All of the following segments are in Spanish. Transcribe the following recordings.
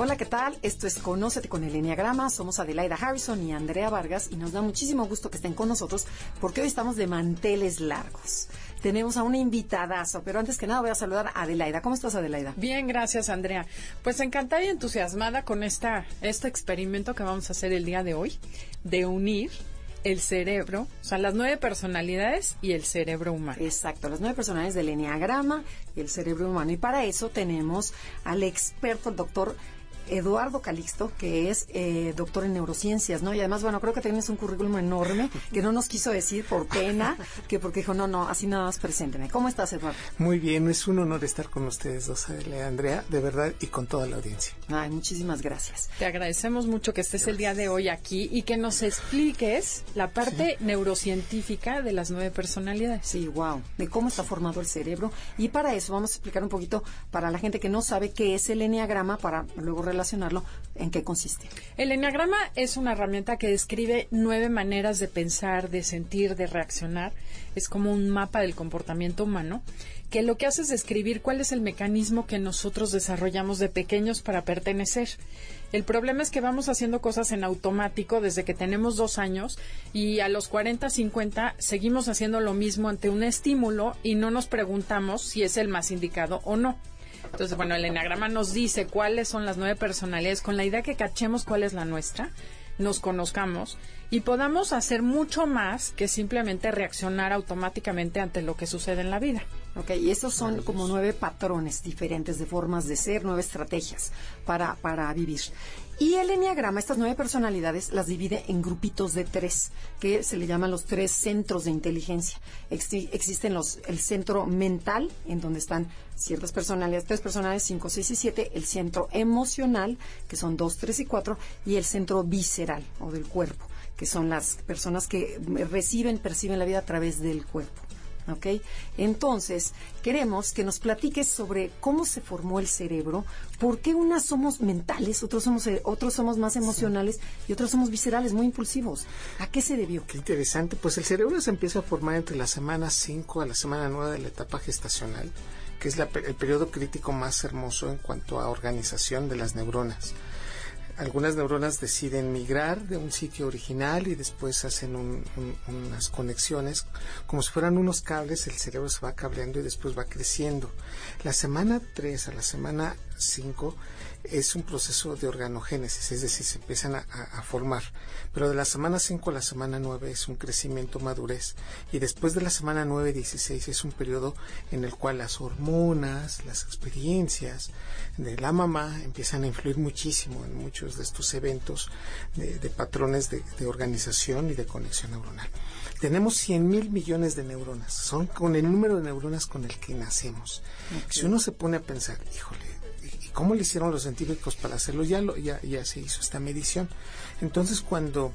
Hola, ¿qué tal? Esto es Conócete con el Enneagrama. Somos Adelaida Harrison y Andrea Vargas y nos da muchísimo gusto que estén con nosotros porque hoy estamos de manteles largos. Tenemos a una invitadazo, pero antes que nada voy a saludar a Adelaida. ¿Cómo estás, Adelaida? Bien, gracias, Andrea. Pues encantada y entusiasmada con esta, este experimento que vamos a hacer el día de hoy, de unir el cerebro, o sea, las nueve personalidades y el cerebro humano. Exacto, las nueve personalidades del Enneagrama y el cerebro humano. Y para eso tenemos al experto, el doctor Eduardo Calixto, que es eh, doctor en neurociencias, ¿no? Y además, bueno, creo que tienes un currículum enorme que no nos quiso decir por pena, que porque dijo, no, no, así nada más presénteme. ¿Cómo estás, Eduardo? Muy bien, es un honor estar con ustedes dos, Andrea, de verdad, y con toda la audiencia. Ay, muchísimas gracias. Te agradecemos mucho que estés el día de hoy aquí y que nos expliques la parte neurocientífica de las nueve personalidades. Sí, wow, de cómo está formado el cerebro. Y para eso vamos a explicar un poquito para la gente que no sabe qué es el enneagrama, para luego relacionarlo, ¿en qué consiste? El enneagrama es una herramienta que describe nueve maneras de pensar, de sentir, de reaccionar. Es como un mapa del comportamiento humano que lo que hace es describir cuál es el mecanismo que nosotros desarrollamos de pequeños para pertenecer. El problema es que vamos haciendo cosas en automático desde que tenemos dos años y a los 40, 50 seguimos haciendo lo mismo ante un estímulo y no nos preguntamos si es el más indicado o no. Entonces, bueno, el enagrama nos dice cuáles son las nueve personalidades con la idea que cachemos cuál es la nuestra, nos conozcamos y podamos hacer mucho más que simplemente reaccionar automáticamente ante lo que sucede en la vida. Ok, y estos son como nueve patrones diferentes de formas de ser, nueve estrategias para, para vivir. Y el enneagrama, estas nueve personalidades, las divide en grupitos de tres, que se le llaman los tres centros de inteligencia. existen los, el centro mental, en donde están ciertas personalidades, tres personalidades, cinco, seis y siete, el centro emocional, que son dos, tres y cuatro, y el centro visceral, o del cuerpo, que son las personas que reciben, perciben la vida a través del cuerpo. ¿Ok? Entonces, queremos que nos platiques sobre cómo se formó el cerebro, por qué unas somos mentales, otros somos, eh, otros somos más emocionales y otros somos viscerales, muy impulsivos. ¿A qué se debió? Qué interesante. Pues el cerebro se empieza a formar entre la semana 5 a la semana 9 de la etapa gestacional, que es el periodo crítico más hermoso en cuanto a organización de las neuronas algunas neuronas deciden migrar de un sitio original y después hacen unas conexiones. Como si fueran unos cables, el cerebro se va cableando y después va creciendo. La semana 3 a la semana 5 es un proceso de organogénesis, es decir, se empiezan a, formar. Pero de la semana 5 a la semana 9 es un crecimiento madurez. Y después de la semana 9 16 es un periodo en el cual las hormonas, las experiencias de la mamá empiezan a influir muchísimo en muchos de estos eventos de, patrones de, organización y de conexión neuronal. Tenemos 100 mil millones de neuronas, son con el número de neuronas con el que nacemos. Si uno se pone a pensar, híjole, ¿Cómo le hicieron los científicos para hacerlo? Ya, lo, ya, ya se hizo esta medición. Entonces, cuando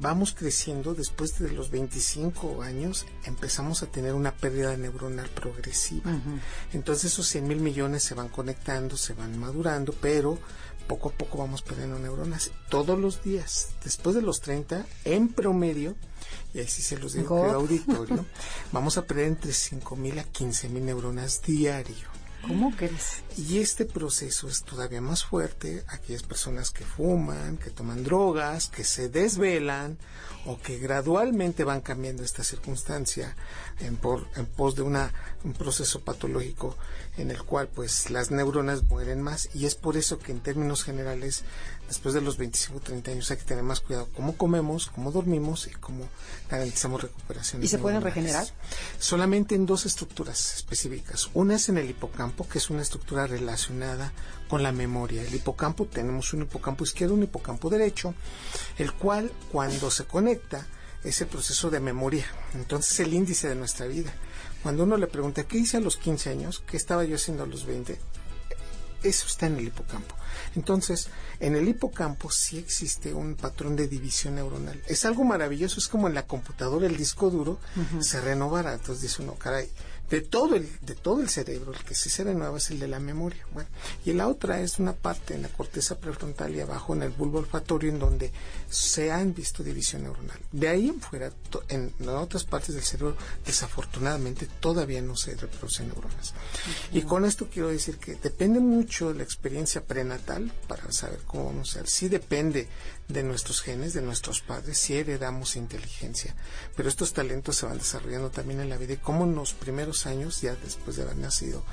vamos creciendo, después de los 25 años, empezamos a tener una pérdida neuronal progresiva. Entonces, esos 100 mil millones se van conectando, se van madurando, pero poco a poco vamos perdiendo neuronas todos los días. Después de los 30, en promedio, y ahí sí se los digo, auditorio, vamos a perder entre 5 mil a 15 mil neuronas diario. ¿Cómo crees? Y este proceso es todavía más fuerte aquellas personas que fuman, que toman drogas, que se desvelan o que gradualmente van cambiando esta circunstancia en, por, en pos de una, un proceso patológico en el cual pues las neuronas mueren más y es por eso que en términos generales después de los 25 30 años hay que tener más cuidado cómo comemos, cómo dormimos y cómo garantizamos recuperación. ¿Y se pueden regenerar? Solamente en dos estructuras específicas. Una es en el hipocampo, que es una estructura relacionada con la memoria. El hipocampo, tenemos un hipocampo izquierdo, un hipocampo derecho, el cual cuando se conecta es el proceso de memoria. Entonces el índice de nuestra vida. Cuando uno le pregunta, ¿qué hice a los 15 años? ¿Qué estaba yo haciendo a los 20? Eso está en el hipocampo. Entonces, en el hipocampo sí existe un patrón de división neuronal. Es algo maravilloso, es como en la computadora el disco duro se renovará. Entonces dice uno, caray, de todo el de todo el cerebro el que sí se renueva es el de la memoria bueno y la otra es una parte en la corteza prefrontal y abajo en el bulbo olfatorio en donde se han visto división neuronal. De ahí en fuera en, otras partes del cerebro desafortunadamente todavía no se reproducen neuronas. Y con esto quiero decir que depende mucho de la experiencia prenatal para saber cómo vamos a ser sí depende de nuestros genes, de nuestros padres, si heredamos inteligencia. Pero estos talentos se van desarrollando también en la vida y cómo en los primeros años, ya después de haber nacido,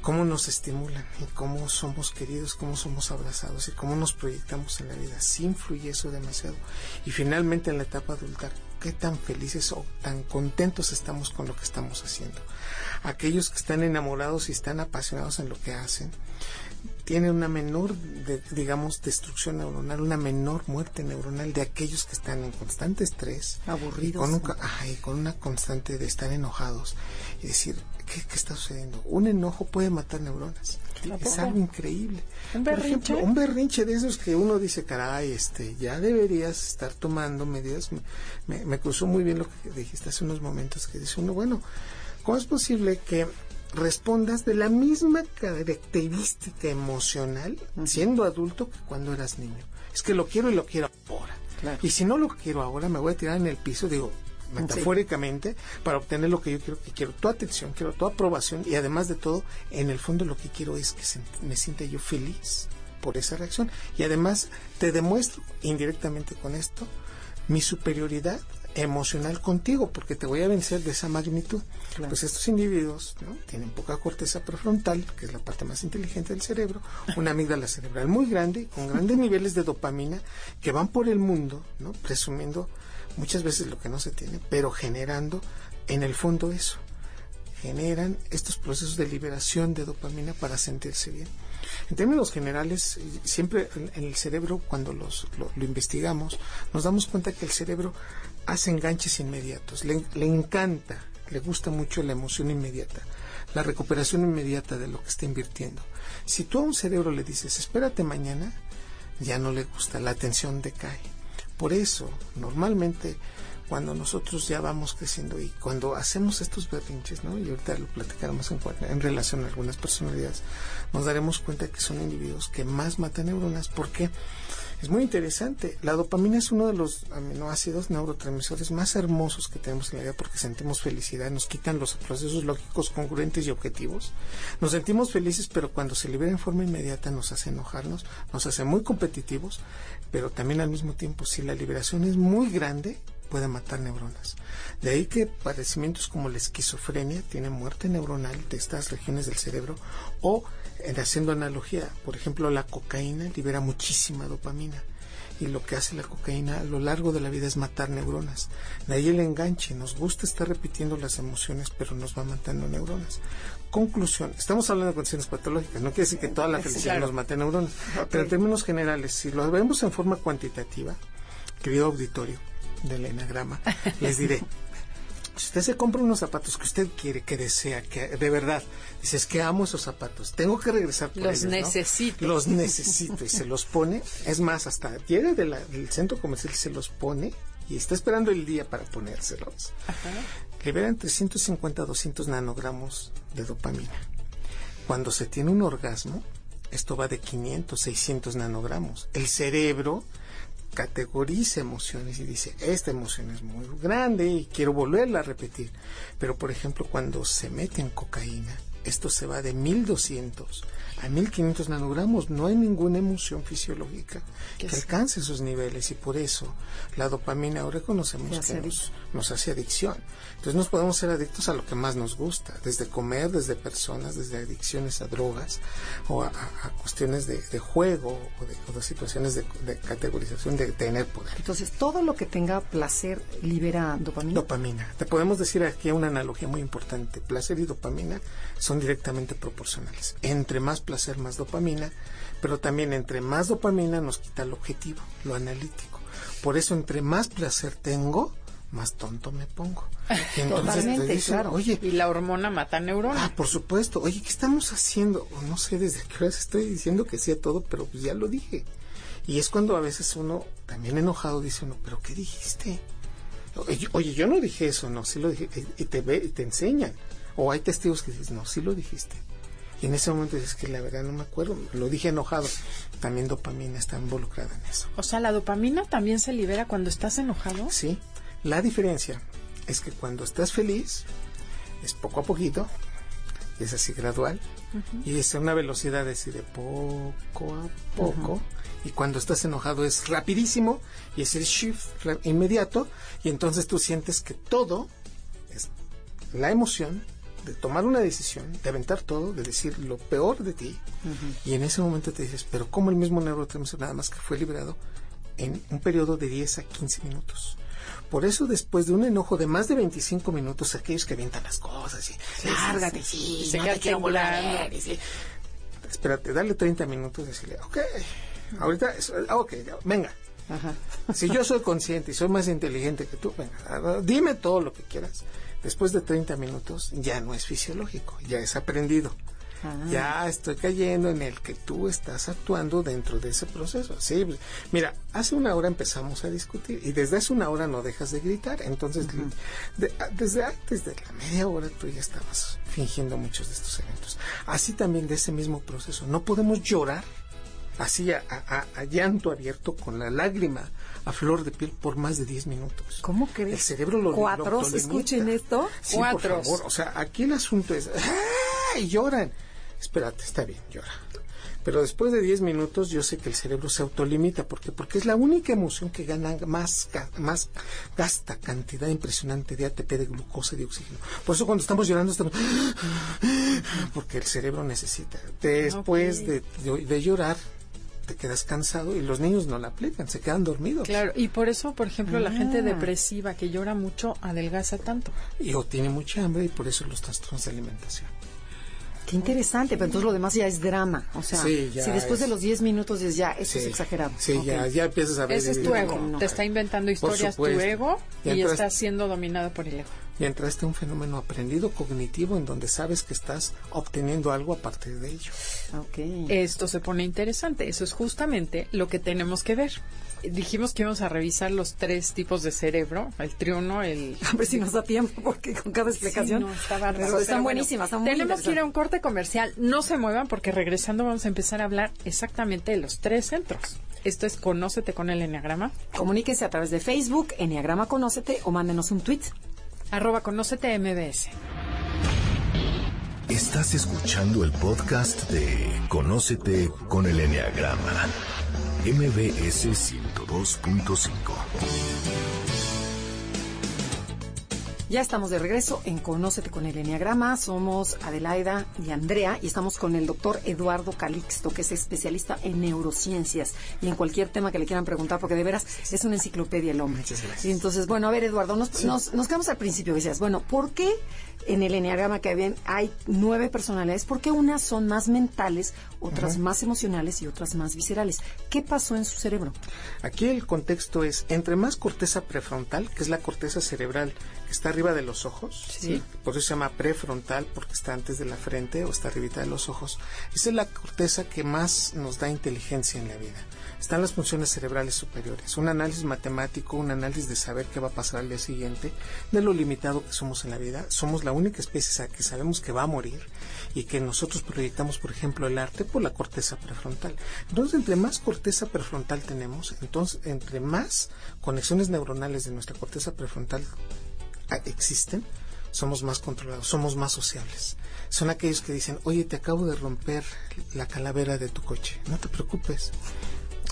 cómo nos estimulan y cómo somos queridos, cómo somos abrazados y cómo nos proyectamos en la vida. Sí influye eso demasiado. Y finalmente en la etapa adulta, qué tan felices o tan contentos estamos con lo que estamos haciendo. Aquellos que están enamorados y están apasionados en lo que hacen, tiene una menor, digamos, destrucción neuronal, una menor muerte neuronal de aquellos que están en constante estrés, aburridos, con, con una constante de estar enojados y decir, ¿qué, está sucediendo? Un enojo puede matar neuronas. Es algo increíble. ¿Un berrinche? un berrinche de esos que uno dice, caray, este, ya deberías estar tomando medidas. Me, me cruzó muy bien lo que dijiste hace unos momentos, que dice uno, bueno, ¿cómo es posible que respondas de la misma característica emocional siendo adulto que cuando eras niño. Es que lo quiero y lo quiero ahora. Y si no lo quiero ahora, me voy a tirar en el piso, digo, metafóricamente, para obtener lo que yo quiero, que quiero tu atención, quiero tu aprobación y además de todo, en el fondo lo que quiero es que me sienta yo feliz por esa reacción. Y además te demuestro indirectamente con esto mi superioridad emocional contigo, porque te voy a vencer de esa magnitud. Pues estos individuos tienen poca corteza prefrontal, que es la parte más inteligente del cerebro, una amígdala cerebral muy grande, con grandes niveles de dopamina, que van por el mundo, ¿no? presumiendo muchas veces lo que no se tiene, pero generando en el fondo eso. Generan estos procesos de liberación de dopamina para sentirse bien. En términos generales, siempre en el cerebro, cuando los, lo, investigamos, nos damos cuenta que el cerebro hace enganches inmediatos, le, encanta, le gusta mucho la emoción inmediata, la recuperación inmediata de lo que está invirtiendo. Si tú a un cerebro le dices, espérate mañana, ya no le gusta, la atención decae. Por eso, normalmente, cuando nosotros ya vamos creciendo y cuando hacemos estos berrinches, ¿no? Y ahorita lo platicaremos en, en relación a algunas personalidades, nos daremos cuenta que son individuos que más matan neuronas. ¿Por qué? Es muy interesante. La dopamina es uno de los aminoácidos neurotransmisores más hermosos que tenemos en la vida porque sentimos felicidad, nos quitan los procesos lógicos congruentes y objetivos. Nos sentimos felices, pero cuando se libera en forma inmediata nos hace enojarnos, nos hace muy competitivos, pero también al mismo tiempo, si la liberación es muy grande, puede matar neuronas. De ahí que padecimientos como la esquizofrenia tienen muerte neuronal de estas regiones del cerebro o haciendo analogía, por ejemplo, la cocaína libera muchísima dopamina y lo que hace la cocaína a lo largo de la vida es matar neuronas. De ahí el enganche, nos gusta estar repitiendo las emociones, pero nos va matando neuronas. Conclusión, estamos hablando de condiciones patológicas, no quiere decir que toda la felicidad nos mate neuronas, pero en términos generales, si lo vemos en forma cuantitativa, querido auditorio del enagrama, les diré, usted se compra unos zapatos que usted quiere, que desea, que de verdad, dices que amo esos zapatos, tengo que regresar por los ellos, necesito. Los necesito y se los pone, es más, hasta llega del centro comercial y se los pone y está esperando el día para ponérselos. Ajá. Liberan 350 a 200 nanogramos de dopamina. Cuando se tiene un orgasmo, esto va de 500, 600 nanogramos. El cerebro categoriza emociones y dice, esta emoción es muy grande y quiero volverla a repetir. Pero, por ejemplo, cuando se mete en cocaína, esto se va de 1200 a 1500 nanogramos. No hay ninguna emoción fisiológica que alcance esos niveles y por eso la dopamina ahora conocemos que nos, hace adicción. Entonces nos podemos ser adictos a lo que más nos gusta, desde comer, desde personas, desde adicciones a drogas o a, cuestiones de, juego o de, situaciones de, categorización de tener poder. Entonces todo lo que tenga placer libera dopamina. Dopamina. Te podemos decir aquí una analogía muy importante. Placer y dopamina son directamente proporcionales. Entre más placer, más dopamina, pero también entre más dopamina nos quita el objetivo, lo analítico. Por eso entre más placer tengo, más tonto me pongo. Y entonces te dicen, claro. oye, y la hormona mata neuronas. Ah, por supuesto. Oye, ¿qué estamos haciendo? No sé desde qué hora estoy diciendo que sí a todo, pero pues ya lo dije. Y es cuando a veces uno, también enojado, dice uno, ¿pero qué dijiste? Oye, yo no dije eso, no, sí lo dije. Y te, ve, y te enseñan. O hay testigos que dicen, no, sí lo dijiste. Y en ese momento dices que la verdad no me acuerdo, lo dije enojado. También dopamina está involucrada en eso. O sea, la dopamina también se libera cuando estás enojado. Sí. La diferencia es que cuando estás feliz es poco a poquito, es así gradual y es a una velocidad así de poco a poco. Y cuando estás enojado es rapidísimo y es el shift inmediato y entonces tú sientes que todo es la emoción de tomar una decisión, de aventar todo, de decir lo peor de ti, y en ese momento te dices, pero como el mismo neurotransmisor nada más que fue liberado en un periodo de 10 a 15 minutos. Por eso después de un enojo de más de 25 minutos, aquellos que avientan las cosas y lárgate, sí, se no te quiero volver, espérate, dale 30 minutos y decirle, ok, ahorita, ok, venga. Si yo soy consciente y soy más inteligente que tú, venga, dime todo lo que quieras después de 30 minutos ya no es fisiológico, ya es aprendido. Ah. Ya estoy cayendo en el que tú estás actuando dentro de ese proceso. Sí, mira, hace una hora empezamos a discutir y desde hace una hora no dejas de gritar. Entonces, desde antes de la media hora tú ya estabas fingiendo muchos de estos eventos. Así también de ese mismo proceso. No podemos llorar así a, llanto abierto con la lágrima a flor de piel por más de 10 minutos. ¿Cómo crees? El cerebro lo ¿Cuatro? ¿Escuchen esto? Sí, por favor. O sea, aquí el asunto es... ¡Ay! Lloran. Espérate, está bien, llora. Pero después de 10 minutos yo sé que el cerebro se autolimita. ¿Por qué? Porque es la única emoción que gana más, más gasta cantidad impresionante de ATP, de glucosa y de oxígeno. Por eso cuando estamos llorando estamos... Porque el cerebro necesita. Después de, de llorar, te quedas cansado y los niños no la aplican, se quedan dormidos. Claro, y por eso, por ejemplo, la gente ah. depresiva que llora mucho adelgaza tanto. Y o tiene mucha hambre y por eso los trastornos de alimentación. Qué interesante, pero entonces lo demás ya es drama. O sea, si después de los 10 minutos es ya, eso es exagerado. Sí, ya, ya empiezas a ver. Ese es tu ego. Te está inventando historias tu ego y está siendo dominado por el ego mientras esté un fenómeno aprendido cognitivo en donde sabes que estás obteniendo algo a partir de ello. Okay. Esto se pone interesante. Eso es justamente lo que tenemos que ver. Dijimos que íbamos a revisar los tres tipos de cerebro, el triuno, el... A ver si nos da tiempo, porque con cada explicación... no, está pero están buenísimas, están muy Tenemos que ir a un corte comercial. No se muevan, porque regresando vamos a empezar a hablar exactamente de los tres centros. Esto es Conócete con el Enneagrama. Comuníquese a través de Facebook, Enneagrama Conócete, o mándenos un tweet arroba conócete MBS. Estás escuchando el podcast de Conócete con el Enneagrama, MBS 102.5. Ya estamos de regreso en Conócete con el Enneagrama. Somos Adelaida y Andrea y estamos con el doctor Eduardo Calixto, que es especialista en neurociencias y en cualquier tema que le quieran preguntar, porque de veras es una enciclopedia el hombre. Muchas gracias. Y entonces, bueno, a ver, Eduardo, nos, nos, nos quedamos al principio. Decías, bueno, ¿por qué en el enneagrama que bien hay nueve personalidades, porque unas son más mentales, otras más emocionales y otras más viscerales. ¿Qué pasó en su cerebro? Aquí el contexto es, entre más corteza prefrontal, que es la corteza cerebral que está arriba de los ojos, ¿sí? por eso se llama prefrontal, porque está antes de la frente o está arribita de los ojos, esa es la corteza que más nos da inteligencia en la vida están las funciones cerebrales superiores, un análisis matemático, un análisis de saber qué va a pasar al día siguiente, de lo limitado que somos en la vida. Somos la única especie que sabemos que va a morir y que nosotros proyectamos, por ejemplo, el arte por la corteza prefrontal. Entonces, entre más corteza prefrontal tenemos, entonces, entre más conexiones neuronales de nuestra corteza prefrontal ah, existen, somos más controlados, somos más sociables. Son aquellos que dicen, oye, te acabo de romper la calavera de tu coche, no te preocupes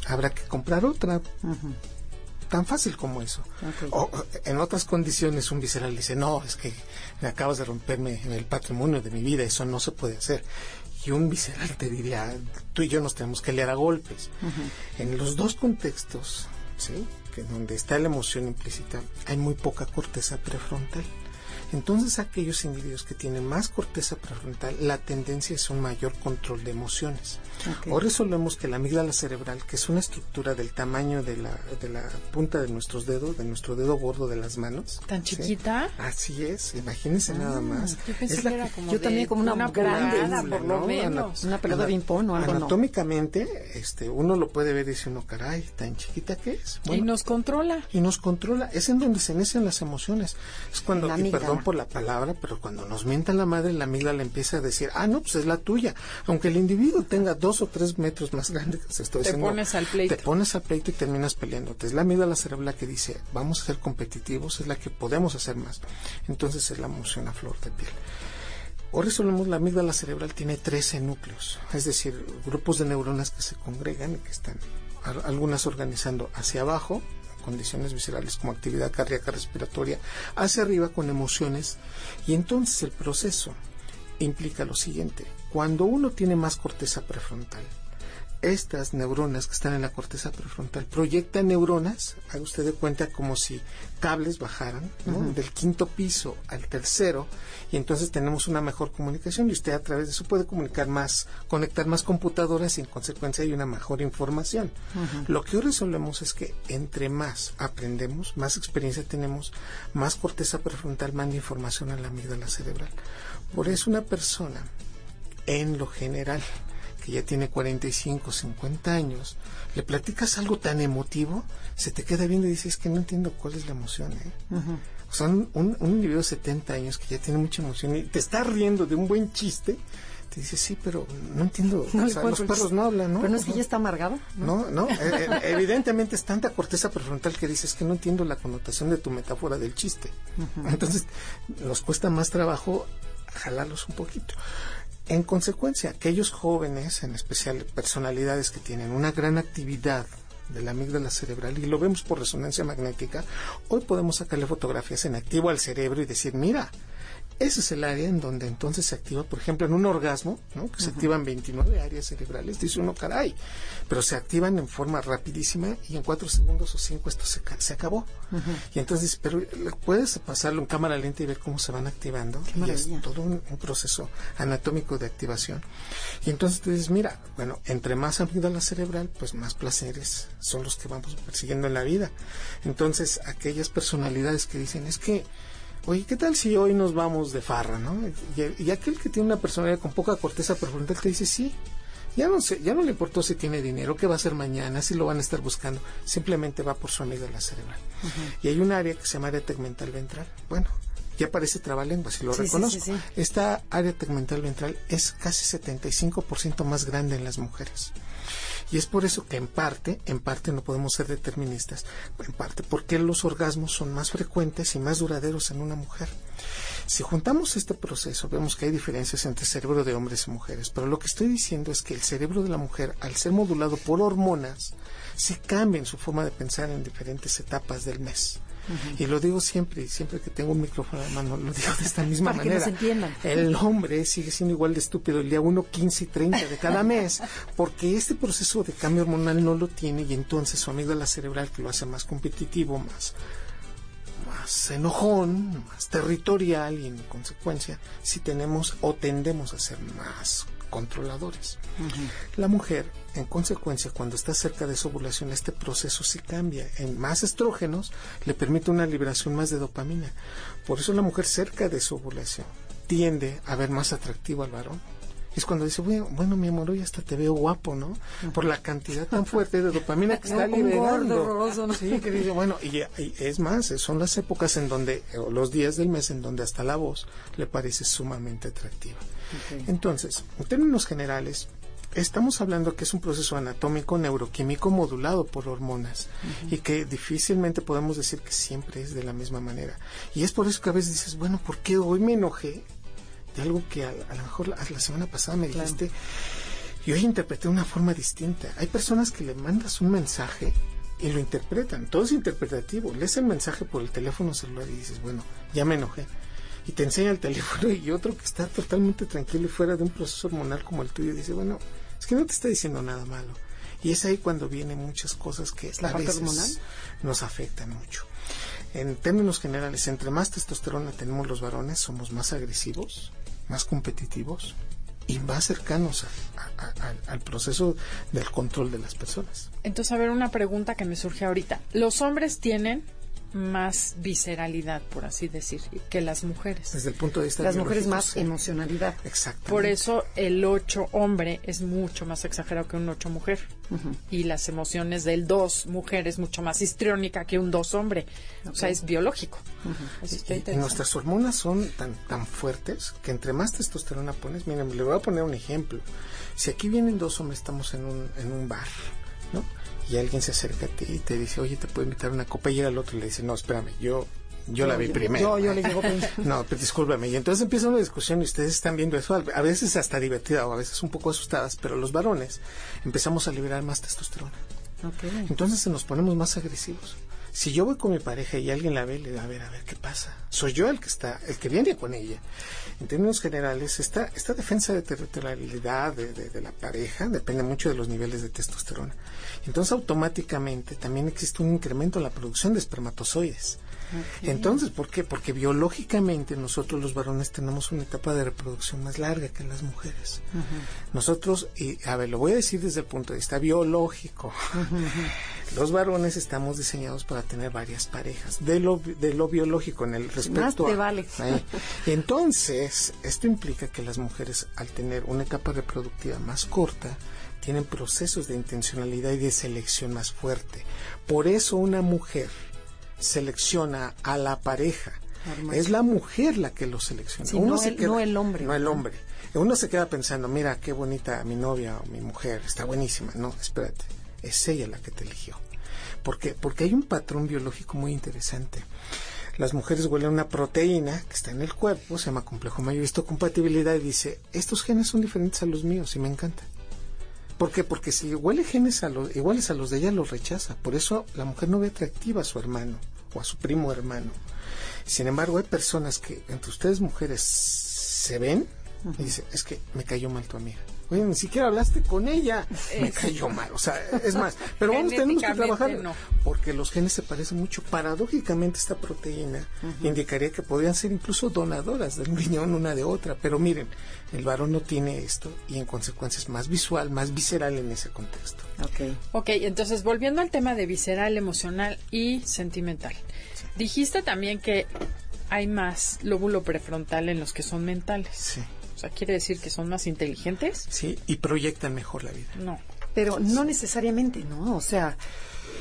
habrá que comprar otra. Tan fácil como eso. O en otras condiciones un visceral dice, no, es que me acabas de romperme el patrimonio de mi vida, eso no se puede hacer. Y un visceral te diría, tú y yo nos tenemos que leer a golpes. En los dos contextos, ¿sí? que donde está la emoción implícita, hay muy poca corteza prefrontal. Entonces aquellos individuos que tienen más corteza prefrontal, la tendencia es un mayor control de emociones. Ok. O resolvemos que la amígdala cerebral, que es una estructura del tamaño de la, de la punta de nuestros dedos, de nuestro dedo gordo de las manos. ¿Tan ¿sí? chiquita? Así es, imagínense nada más. Yo pensé Es la que era como yo de también como una grande, una por lo ¿no? menos. Una pelota de ping-pong o algo, no. Anatómicamente, este, uno lo puede ver y dice uno, caray, tan chiquita que es. y nos controla. y nos controla. Es en donde se inician las emociones. Es cuando, La y amígdala. Perdón por la palabra, pero cuando nos mienta la madre, la amígdala empieza a decir, ah, no, pues es la tuya. Aunque el individuo tenga dos o tres metros más grande que se estoy Te diciendo, pones al pleito. Te pones al pleito y terminas peleándote. Es la amígdala cerebral que dice, vamos a ser competitivos, es la que podemos hacer más. Entonces es la emoción a flor de piel. O resolvemos la amígdala cerebral tiene 13 núcleos, es decir, grupos de neuronas que se congregan y que están al- algunas organizando hacia abajo, condiciones viscerales como actividad cardíaca respiratoria, hacia arriba con emociones y entonces el proceso implica lo siguiente, cuando uno tiene más corteza prefrontal, estas neuronas que están en la corteza prefrontal proyectan neuronas, haga usted de cuenta como si cables bajaran ¿no? del quinto piso al tercero y entonces tenemos una mejor comunicación y usted a través de eso puede comunicar más, conectar más computadoras y en consecuencia hay una mejor información. Lo que hoy resolvemos es que entre más aprendemos, más experiencia tenemos, más corteza prefrontal manda información a la amígdala cerebral. Por eso una persona en lo general, que ya tiene 45, 50 años, le platicas algo tan emotivo, se te queda viendo y dices que no entiendo cuál es la emoción. ¿eh? Un, un- un individuo de 70 años que ya tiene mucha emoción y te está riendo de un buen chiste, te dice, sí, pero no entiendo. No o sea, los perros no hablan, ¿no? Pero no es que ya está amargado. No, no, eh, eh, evidentemente es tanta corteza prefrontal que dices que no entiendo la connotación de tu metáfora del chiste. Entonces, nos cuesta más trabajo jalarlos un poquito. En consecuencia, aquellos jóvenes, en especial personalidades que tienen una gran actividad de la amígdala cerebral y lo vemos por resonancia magnética, hoy podemos sacarle fotografías en activo al cerebro y decir, mira, ese es el área en donde entonces se activa, por ejemplo, en un orgasmo, ¿no? que se activan 29 áreas cerebrales, dice uno, caray, pero se activan en forma rapidísima y en cuatro segundos o cinco esto se, se acabó. Y entonces dice, pero ¿le puedes pasarlo en cámara lenta y ver cómo se van activando. y es todo un, un proceso anatómico de activación. Y entonces tú dices, mira, bueno, entre más amígdala cerebral, pues más placeres son los que vamos persiguiendo en la vida. Entonces, aquellas personalidades que dicen, es que Oye, ¿qué tal si hoy nos vamos de farra, no? Y, y aquel que tiene una personalidad con poca corteza prefrontal te dice, sí, ya no sé, ya no le importó si tiene dinero, qué va a hacer mañana, si lo van a estar buscando, simplemente va por su amígdala cerebral. Y hay un área que se llama área tegmental ventral. Bueno, ya parece trabalengua, si lo sí, reconozco. sí, sí. Esta área tegmental ventral es casi 75% más grande en las mujeres. Y es por eso que en parte, en parte no podemos ser deterministas, en parte porque los orgasmos son más frecuentes y más duraderos en una mujer. Si juntamos este proceso, vemos que hay diferencias entre cerebro de hombres y mujeres, pero lo que estoy diciendo es que el cerebro de la mujer, al ser modulado por hormonas, se cambia en su forma de pensar en diferentes etapas del mes. Y lo digo siempre, siempre que tengo un micrófono en la mano, lo digo de esta misma Para que manera. nos entiendan. El hombre sigue siendo igual de estúpido el día 1, 15 y 30 de cada mes, porque este proceso de cambio hormonal no lo tiene y entonces su amígdala cerebral que lo hace más competitivo, más más enojón, más territorial y en consecuencia si tenemos o tendemos a ser más controladores. La mujer, en consecuencia, cuando está cerca de su ovulación, este proceso sí cambia. En más estrógenos le permite una liberación más de dopamina. Por eso la mujer cerca de su ovulación tiende a ver más atractivo al varón. Es cuando dice, bueno, bueno, mi amor, hoy hasta te veo guapo, ¿no? Por la cantidad tan fuerte de dopamina que está gordo liberando. Sí, que dice, bueno, y, y es más, son las épocas en donde, o los días del mes en donde hasta la voz le parece sumamente atractiva. Entonces, en términos generales, estamos hablando que es un proceso anatómico neuroquímico modulado por hormonas y que difícilmente podemos decir que siempre es de la misma manera. Y es por eso que a veces dices, bueno, ¿por qué hoy me enojé de algo que a, a lo mejor la, la semana pasada me dijiste y hoy interpreté de una forma distinta? Hay personas que le mandas un mensaje y lo interpretan, todo es interpretativo. Lees el mensaje por el teléfono celular y dices, bueno, ya me enojé y te enseña el teléfono y otro que está totalmente tranquilo y fuera de un proceso hormonal como el tuyo dice, bueno, es que no te está diciendo nada malo. Y es ahí cuando vienen muchas cosas que la a veces hormonal? nos afectan mucho. en términos generales, entre más testosterona tenemos los varones, somos más agresivos, más competitivos y más cercanos al proceso del control de las personas. Entonces, a ver, una pregunta que me surge ahorita. ¿Los hombres tienen más visceralidad, por así decir, que las mujeres. Desde el punto de vista Las mujeres más emocionalidad. Exacto. Por eso el 8 hombre es mucho más exagerado que un 8 mujer. Y las emociones del 2 mujer es mucho más histriónica que un 2 hombre. O sea, es biológico. y, nuestras hormonas son tan, tan fuertes que entre más testosterona pones, miren, le voy a poner un ejemplo. Si aquí vienen dos hombres, estamos en un, en un bar. Y alguien se acerca a ti y te dice, oye, te puedo invitar una copa, y llega el otro y le dice, no, espérame, yo yo, la vi primero. Yo, yo le digo No, pues, discúlpame. Y entonces empieza una discusión y ustedes están viendo eso, a veces hasta divertida o a veces un poco asustadas, pero los varones empezamos a liberar más testosterona. Okay. Entonces nos ponemos más agresivos. Si yo voy con mi pareja y alguien la ve, le da a ver, a ver, ¿qué pasa? Soy yo el que está, el que viene con ella. En términos generales, esta, esta defensa de territorialidad de, de, la pareja depende mucho de los niveles de testosterona. Entonces, automáticamente también existe un incremento en la producción de espermatozoides. Entonces, ¿por qué? Porque biológicamente nosotros los varones tenemos una etapa de reproducción más larga que las mujeres. Nosotros, y a ver, lo voy a decir desde el punto de vista biológico, los varones estamos diseñados para tener varias parejas, de lo, de lo biológico en el respecto más te vale. Entonces, esto implica que las mujeres, al tener una etapa reproductiva más corta, tienen procesos de intencionalidad y de selección más fuerte. Por eso una mujer selecciona a la pareja. Es la mujer la que lo selecciona. no, el, no, el, hombre. No el hombre. Uno se queda pensando, mira, qué bonita mi novia o mi mujer, está buenísima. No, espérate, es ella la que te eligió. ¿Por qué? Porque hay un patrón biológico muy interesante. Las mujeres huelen una proteína que está en el cuerpo, se llama complejo mayor compatibilidad y dice, estos genes son diferentes a los míos y me encanta. ¿Por qué? Porque si huele genes a los, iguales a los de ella, los rechaza. Por eso la mujer no ve atractiva a su hermano o a su primo hermano. Sin embargo, hay personas que entre ustedes mujeres se ven y dicen, es que me cayó mal tu amiga. Oye, ni siquiera hablaste con ella. Me cayó mal. O sea, es más. Pero vamos, tenemos que trabajar. Porque los genes se parecen mucho. Paradójicamente, esta proteína indicaría que podrían ser incluso donadoras del riñón una de otra. Pero miren, el varón no tiene esto y en consecuencia es más visual, más visceral en ese contexto. Ok. Ok, entonces volviendo al tema de visceral, emocional y sentimental. Dijiste también que hay más lóbulo prefrontal en los que son mentales. Sí. O sea, quiere decir que son más inteligentes. Sí, y proyectan mejor la vida. No. Pero no necesariamente, ¿no? O sea,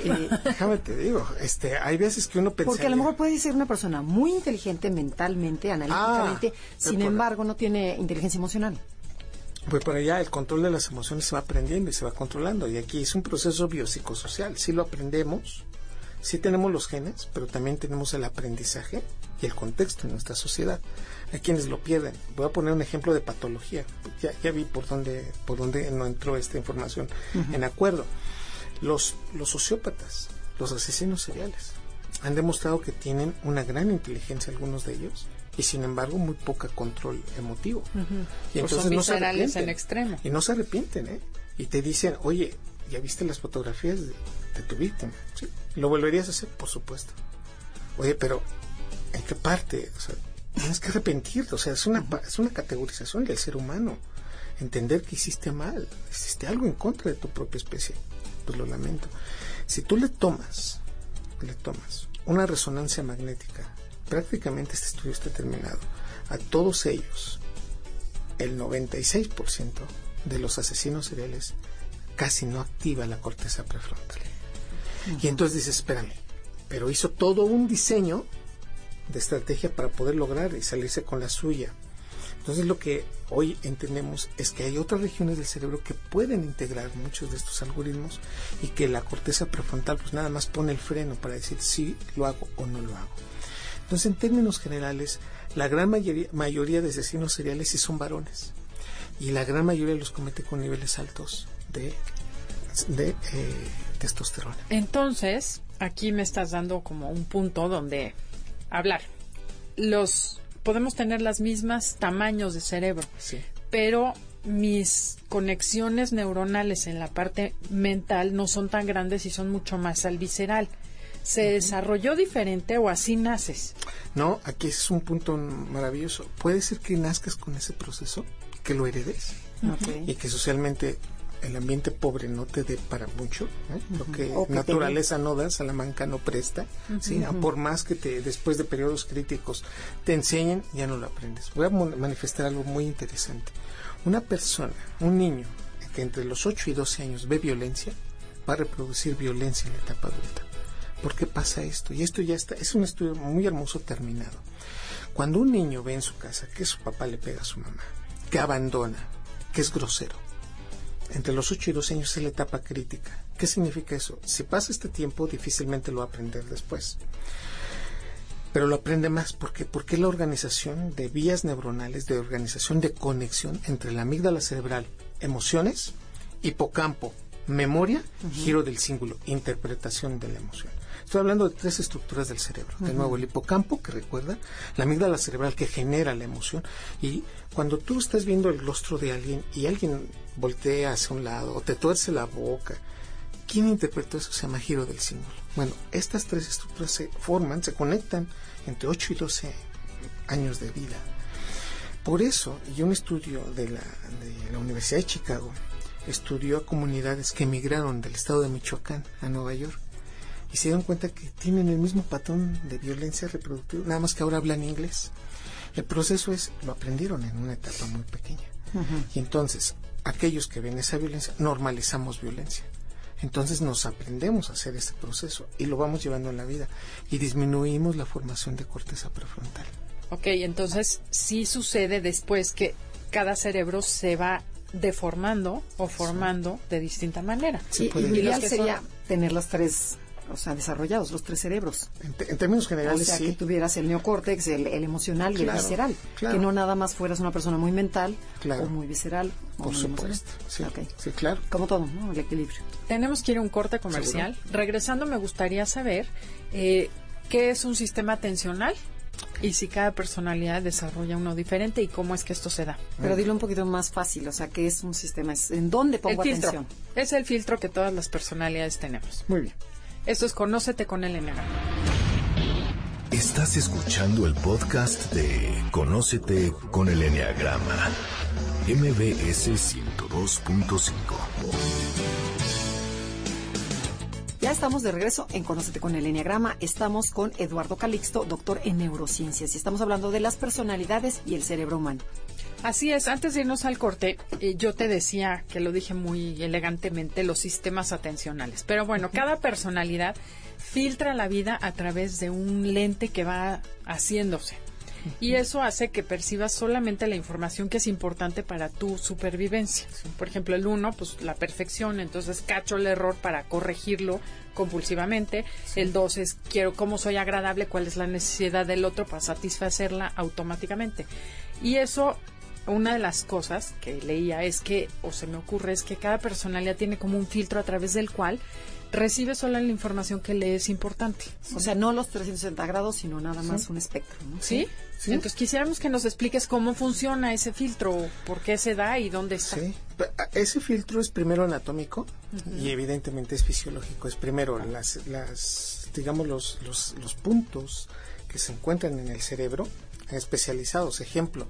eh, déjame te digo, este, hay veces que uno pensaría... Porque a lo mejor puede ser una persona muy inteligente mentalmente, analíticamente, ah, sin embargo no tiene inteligencia emocional. Pues por allá el control de las emociones se va aprendiendo y se va controlando. Y aquí es un proceso biopsicosocial. Sí lo aprendemos, sí tenemos los genes, pero también tenemos el aprendizaje y el contexto en nuestra sociedad hay quienes lo pierden. Voy a poner un ejemplo de patología. Ya, ya vi por dónde, por dónde no entró esta información. En acuerdo. Los, los sociópatas, los asesinos seriales, han demostrado que tienen una gran inteligencia algunos de ellos y sin embargo muy poca control emotivo. Y entonces no se arrepienten. En extremo. Y no se arrepienten, ¿eh? Y te dicen, oye, ¿ya viste las fotografías de, de tu víctima? ¿Sí? ¿Lo volverías a hacer? Por supuesto. Oye, pero ¿en qué parte? O sea, tienes que arrepentirte, o sea, es una, es una categorización del ser humano. Entender que hiciste mal, hiciste algo en contra de tu propia especie. Pues lo lamento. Si tú le tomas, le tomas una resonancia magnética, prácticamente este estudio está terminado, a todos ellos, el 96% de los asesinos seriales casi no activa la corteza prefrontal. Y entonces dices, espérame, pero hizo todo un diseño de estrategia para poder lograr y salirse con la suya. Entonces lo que hoy entendemos es que hay otras regiones del cerebro que pueden integrar muchos de estos algoritmos y que la corteza prefrontal pues nada más pone el freno para decir si lo hago o no lo hago. Entonces en términos generales la gran mayoría, mayoría de asesinos seriales sí son varones y la gran mayoría los comete con niveles altos de, eh, testosterona. Entonces aquí me estás dando como un punto donde hablar. Los podemos tener las mismas tamaños de cerebro, pero mis conexiones neuronales en la parte mental no son tan grandes y son mucho más al visceral. ¿Se desarrolló diferente o así naces? No, aquí es un punto maravilloso. Puede ser que nazcas con ese proceso, que lo heredes y que socialmente el ambiente pobre no te dé para mucho, ¿eh? lo que naturaleza no da, Salamanca no presta, ¿sí? por más que te después de periodos críticos te enseñen, ya no lo aprendes. Voy a manifestar algo muy interesante. Una persona, un niño que entre los 8 y 12 años ve violencia, va a reproducir violencia en la etapa adulta. ¿Por qué pasa esto? Y esto ya está, es un estudio muy hermoso terminado. Cuando un niño ve en su casa que su papá le pega a su mamá, que abandona, que es grosero, entre los 8 y 12 años es la etapa crítica. ¿Qué significa eso? Si pasa este tiempo, difícilmente lo va a aprender después. Pero lo aprende más porque porque la organización de vías neuronales, de organización de conexión entre la amígdala cerebral, emociones, hipocampo, memoria, giro del símbolo, interpretación de la emoción. Estoy hablando de tres estructuras del cerebro. De nuevo, el hipocampo, que recuerda, la amígdala cerebral, que genera la emoción. Y cuando tú estás viendo el rostro de alguien y alguien voltea hacia un lado o te tuerce la boca, ¿quién interpretó eso? Se llama giro del símbolo. Bueno, estas tres estructuras se forman, se conectan entre 8 y 12 años de vida. Por eso, y un estudio de la, de la Universidad de Chicago estudió a comunidades que emigraron del estado de Michoacán a Nueva York y se dieron cuenta que tienen el mismo patrón de violencia reproductiva, nada más que ahora hablan inglés. El proceso es, lo aprendieron en una etapa muy pequeña. Y entonces, aquellos que ven esa violencia, normalizamos violencia. Entonces nos aprendemos a hacer este proceso y lo vamos llevando en la vida y disminuimos la formación de corteza prefrontal. Ok, entonces sí sucede después que cada cerebro se va deformando o formando de distinta manera. Sí, y lo ideal sería tener las tres o sea, desarrollados los tres cerebros. En, términos generales, o sea, que tuvieras el neocórtex, el, emocional y el visceral. Que no nada más fueras una persona muy mental o muy visceral. Por supuesto. Sí, sí, claro. Como todo, ¿no? El equilibrio. Tenemos que ir a un corte comercial. Regresando, me gustaría saber eh, qué es un sistema atencional y si cada personalidad desarrolla uno diferente y cómo es que esto se da. Pero dilo un poquito más fácil, o sea, ¿qué es un sistema? ¿En dónde pongo el atención? Es el filtro que todas las personalidades tenemos. Muy bien. Esto es Conócete con el Enneagrama. Estás escuchando el podcast de Conócete con el Enneagrama. MBS 102.5. Ya estamos de regreso en Conócete con el Enneagrama. Estamos con Eduardo Calixto, doctor en neurociencias, y estamos hablando de las personalidades y el cerebro humano. Así es, antes de irnos al corte, eh, yo te decía, que lo dije muy elegantemente, los sistemas atencionales. Pero bueno, cada personalidad filtra la vida a través de un lente que va haciéndose. Y eso hace que percibas solamente la información que es importante para tu supervivencia. Por ejemplo, el uno, pues la perfección, entonces cacho el error para corregirlo compulsivamente. El dos es quiero cómo soy agradable, cuál es la necesidad del otro para satisfacerla automáticamente. Y eso una de las cosas que leía es que, o se me ocurre, es que cada personalidad tiene como un filtro a través del cual recibe solo la información que le es importante. O sea, no los 360 grados, sino nada más un espectro. ¿Sí? Entonces quisiéramos que nos expliques cómo funciona ese filtro, por qué se da y dónde está. Sí. Ese filtro es primero anatómico y evidentemente es fisiológico. Es primero las, las digamos, los, los, los puntos que se encuentran en el cerebro especializados. Ejemplo,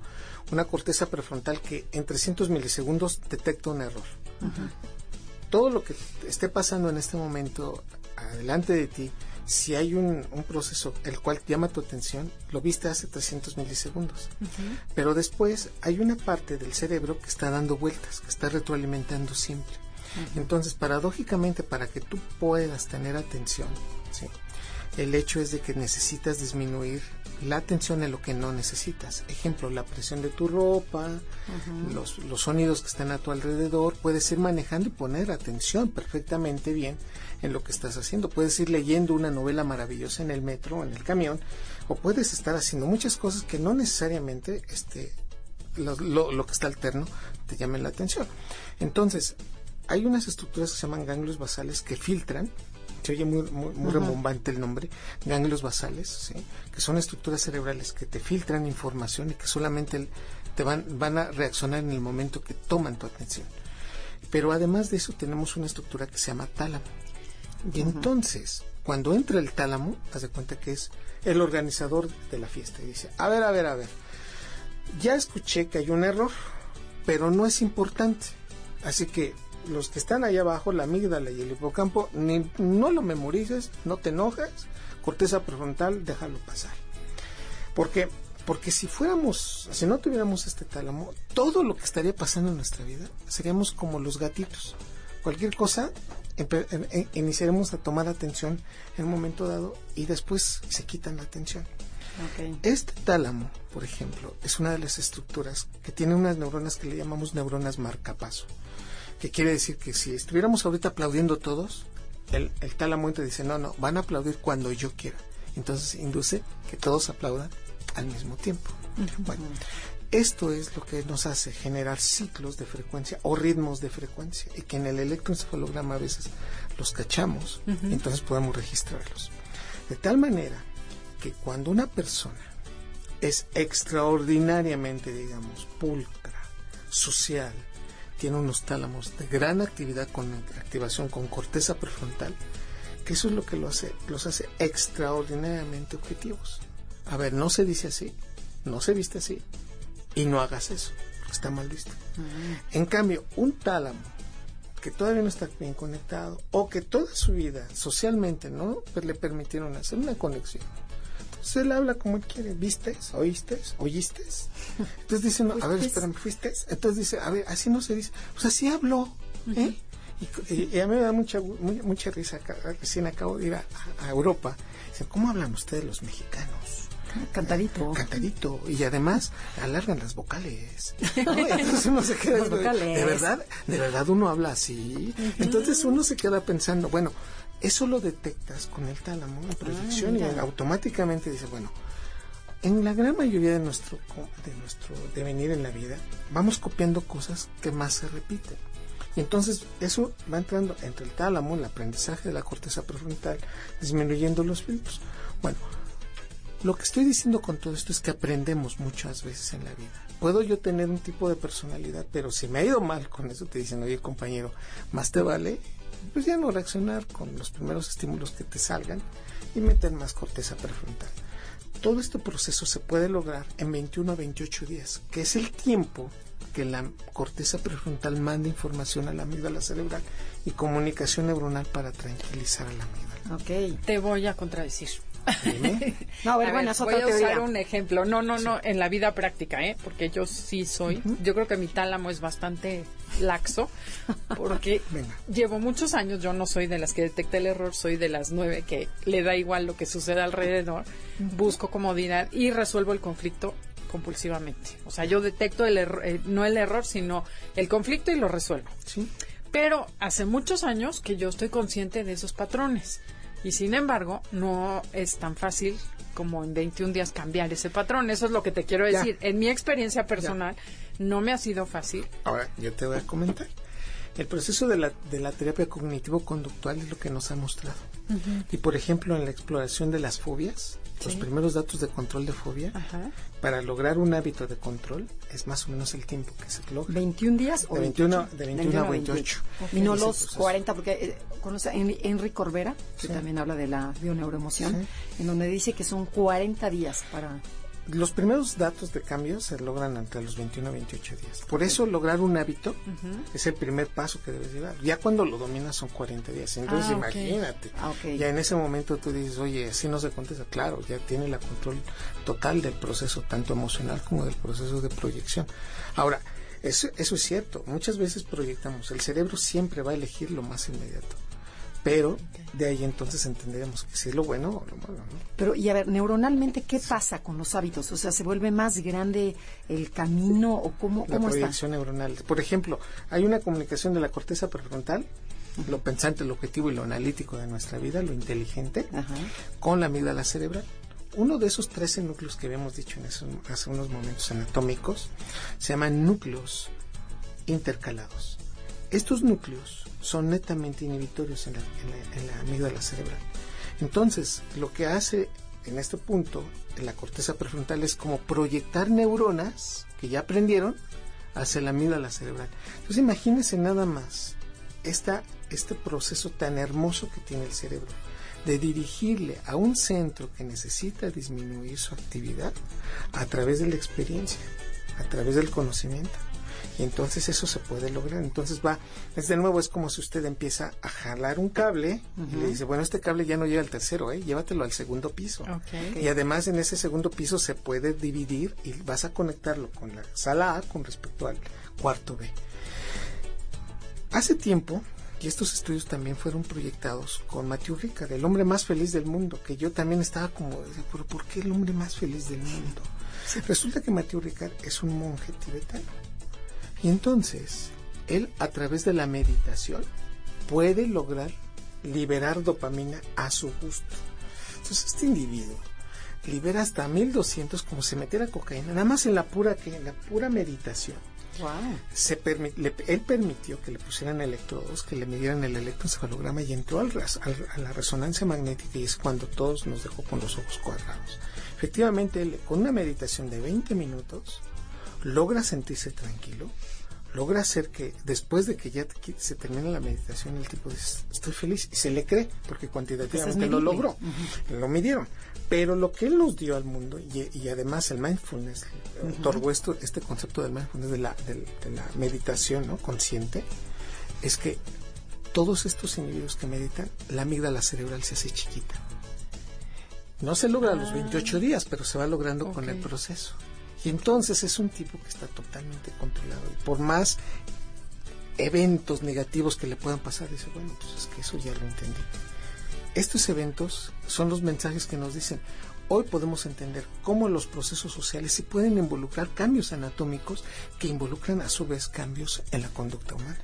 una corteza prefrontal que en 300 milisegundos detecta un error. Todo lo que esté pasando en este momento adelante de ti, si hay un, proceso el cual llama tu atención, lo viste hace 300 milisegundos. Pero después hay una parte del cerebro que está dando vueltas, que está retroalimentando siempre. Entonces, paradójicamente, para que tú puedas tener atención, el hecho es de que necesitas disminuir la atención en lo que no necesitas. Ejemplo, la presión de tu ropa, los, los, sonidos que están a tu alrededor. Puedes ir manejando y poner atención perfectamente bien en lo que estás haciendo. Puedes ir leyendo una novela maravillosa en el metro, en el camión, o puedes estar haciendo muchas cosas que no necesariamente este, lo, lo que está alterno te llamen la atención. Entonces, hay unas estructuras que se llaman ganglios basales que filtran se oye muy, muy, rembombante el nombre, ganglios basales, que son estructuras cerebrales que te filtran información y que solamente te van, van a reaccionar en el momento que toman tu atención. Pero además de eso tenemos una estructura que se llama tálamo. Y entonces, cuando entra el tálamo, haz de cuenta que es el organizador de la fiesta. Y dice, a ver, a ver, a ver, ya escuché que hay un error, pero no es importante. Así que los que están allá abajo, la amígdala y el hipocampo, ni, no lo memorices, no te enojes, corteza prefrontal, déjalo pasar. Porque porque si fuéramos, si no tuviéramos este tálamo, todo lo que estaría pasando en nuestra vida seríamos como los gatitos. Cualquier cosa iniciaremos a tomar atención en un momento dado y después se quitan la atención. Este tálamo, por ejemplo, es una de las estructuras que tiene unas neuronas que le llamamos neuronas marcapaso, que quiere decir que si estuviéramos ahorita aplaudiendo todos, el, el tálamo te dice, no, no, van a aplaudir cuando yo quiera. Entonces induce que todos aplaudan al mismo tiempo. Bueno, esto es lo que nos hace generar ciclos de frecuencia o ritmos de frecuencia y que en el electroencefalograma a veces los cachamos y entonces podemos registrarlos. De tal manera que cuando una persona es extraordinariamente, digamos, pulcra, social, tiene unos tálamos de gran actividad con activación con corteza prefrontal, que eso es lo que lo hace, los hace extraordinariamente objetivos. A ver, no se dice así, no se viste así, y no hagas eso, está mal visto. En cambio, un tálamo que todavía no está bien conectado o que toda su vida socialmente no le permitieron hacer una conexión. Entonces él habla como él quiere, ¿viste? ¿Oíste? ¿Oíste? Entonces dice, no, a ver, espérame, ¿fuiste? Entonces dice, a ver, así no se dice, pues así habló, ¿eh? Y, a mí me da mucha, mucha, risa, recién acabo de ir a, a Europa, dicen, ¿cómo hablan ustedes los mexicanos? Cantadito. Cantadito. Y además alargan las vocales. Entonces uno se queda. De verdad, de verdad uno habla así. Entonces uno se queda pensando, bueno, eso lo detectas con el tálamo en proyección y automáticamente dice, bueno, en la gran mayoría de nuestro, de nuestro devenir en la vida, vamos copiando cosas que más se repiten. Y entonces eso va entrando entre el tálamo, el aprendizaje de la corteza prefrontal, disminuyendo los filtros. Bueno, lo que estoy diciendo con todo esto es que aprendemos muchas veces en la vida. Puedo yo tener un tipo de personalidad, pero si me ha ido mal con eso, te dicen, oye compañero, más te vale, pues ya no reaccionar con los primeros estímulos que te salgan y meter más corteza prefrontal. Todo este proceso se puede lograr en 21 a 28 días, que es el tiempo que la corteza prefrontal manda información a la amígdala cerebral y comunicación neuronal para tranquilizar a la amígdala. Ok. Te voy a contradecir. no, a ver, bueno, voy a usar un ejemplo. No, no, no, en la vida práctica, ¿eh? Porque yo sí soy. Yo creo que mi tálamo es bastante laxo, porque llevo muchos años. Yo no soy de las que detecta el error, soy de las nueve que le da igual lo que sucede alrededor. Busco comodidad y resuelvo el conflicto compulsivamente. O sea, yo detecto el error, eh, no el error, sino el conflicto y lo resuelvo. Sí. Pero hace muchos años que yo estoy consciente de esos patrones. Y sin embargo, no es tan fácil como en 21 días cambiar ese patrón. Eso es lo que te quiero decir. En mi experiencia personal, no me ha sido fácil. Ahora, yo te voy a comentar. El proceso de la, de la terapia cognitivo-conductual es lo que nos ha mostrado. Y por ejemplo, en la exploración de las fobias, los primeros datos de control de fobia, para lograr un hábito de control, es más o menos el tiempo que se logra. ¿21 días? De 21, de 21 a 28. Y no los 40, porque eh, conoce a Henry Corbera, que también habla de la bioneuroemoción, en donde dice que son 40 días para los primeros datos de cambio se logran entre los 21 y 28 días. Por eso lograr un hábito es el primer paso que debes llevar. Ya cuando lo dominas son 40 días. Entonces ah, imagínate. Ah, ya en ese momento tú dices, oye, si no se contesta. Claro, ya tiene la control total del proceso, tanto emocional como del proceso de proyección. Ahora, eso, eso es cierto. Muchas veces proyectamos. El cerebro siempre va a elegir lo más inmediato pero de ahí entonces entenderemos que si es lo bueno o lo malo. ¿no? Pero, y a ver, neuronalmente, ¿qué pasa con los hábitos? O sea, ¿se vuelve más grande el camino o cómo, La proyección neuronal. Por ejemplo, hay una comunicación de la corteza prefrontal, lo pensante, lo objetivo y lo analítico de nuestra vida, lo inteligente, con la amígdala cerebral. Uno de esos 13 núcleos que habíamos dicho en hace unos momentos anatómicos se llaman núcleos intercalados. Estos núcleos son netamente inhibitorios en la, en, la, amígdala cerebral. Entonces, lo que hace en este punto en la corteza prefrontal es como proyectar neuronas que ya aprendieron hacia la amígdala cerebral. Entonces, imagínense nada más esta, este proceso tan hermoso que tiene el cerebro de dirigirle a un centro que necesita disminuir su actividad a través de la experiencia, a través del conocimiento. Y entonces eso se puede lograr. Entonces va, es de nuevo, es como si usted empieza a jalar un cable y le dice, bueno, este cable ya no llega al tercero, ¿eh? llévatelo al segundo piso. Y además en ese segundo piso se puede dividir y vas a conectarlo con la sala A con respecto al cuarto B. Hace tiempo, y estos estudios también fueron proyectados con Matthew Ricard, el hombre más feliz del mundo, que yo también estaba como, pero ¿por qué el hombre más feliz del mundo? Resulta que Matthew Ricard es un monje tibetano. Y entonces, él a través de la meditación puede lograr liberar dopamina a su gusto. Entonces, este individuo libera hasta 1200 como si metiera cocaína, nada más en la pura que en la pura meditación. Se él permitió que le pusieran electrodos, que le midieran el electroencefalograma y entró al, a la resonancia magnética y es cuando todos nos dejó con los ojos cuadrados. Efectivamente, él, con una meditación de 20 minutos, logra sentirse tranquilo, logra hacer que después de que ya se termina la meditación, el tipo dice, estoy feliz y se le cree, porque cuantitativamente lo logró, lo midieron. Pero lo que él nos dio al mundo, y, además el mindfulness, otorgó esto, este concepto del mindfulness, de la, de, la meditación ¿no? consciente, es que todos estos individuos que meditan, la amígdala cerebral se hace chiquita. No se logra a los 28 ah. días, pero se va logrando con el proceso. Y entonces es un tipo que está totalmente controlado. Y por más eventos negativos que le puedan pasar, dice, bueno, pues es que eso ya lo entendí. Estos eventos son los mensajes que nos dicen, hoy podemos entender cómo los procesos sociales se pueden involucrar cambios anatómicos que involucran a su vez cambios en la conducta humana.